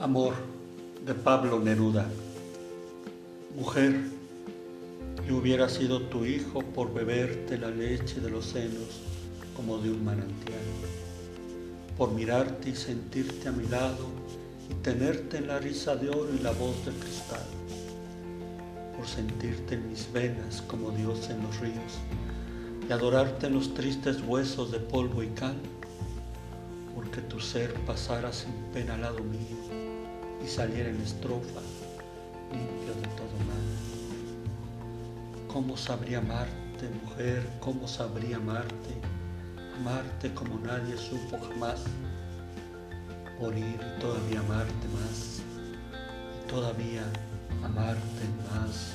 Amor de Pablo Neruda. Mujer, yo hubiera sido tu hijo por beberte la leche de los senos como de un manantial, por mirarte y sentirte a mi lado y tenerte en la risa de oro y la voz de cristal, por sentirte en mis venas como Dios en los ríos y adorarte en los tristes huesos de polvo y cal, ser pasara sin pena al lado mío y saliera en estrofa, limpio de todo mal. ¿Cómo sabría amarte, mujer? ¿Cómo sabría amarte? Amarte como nadie supo jamás. Morir y todavía amarte más. Todavía amarte más.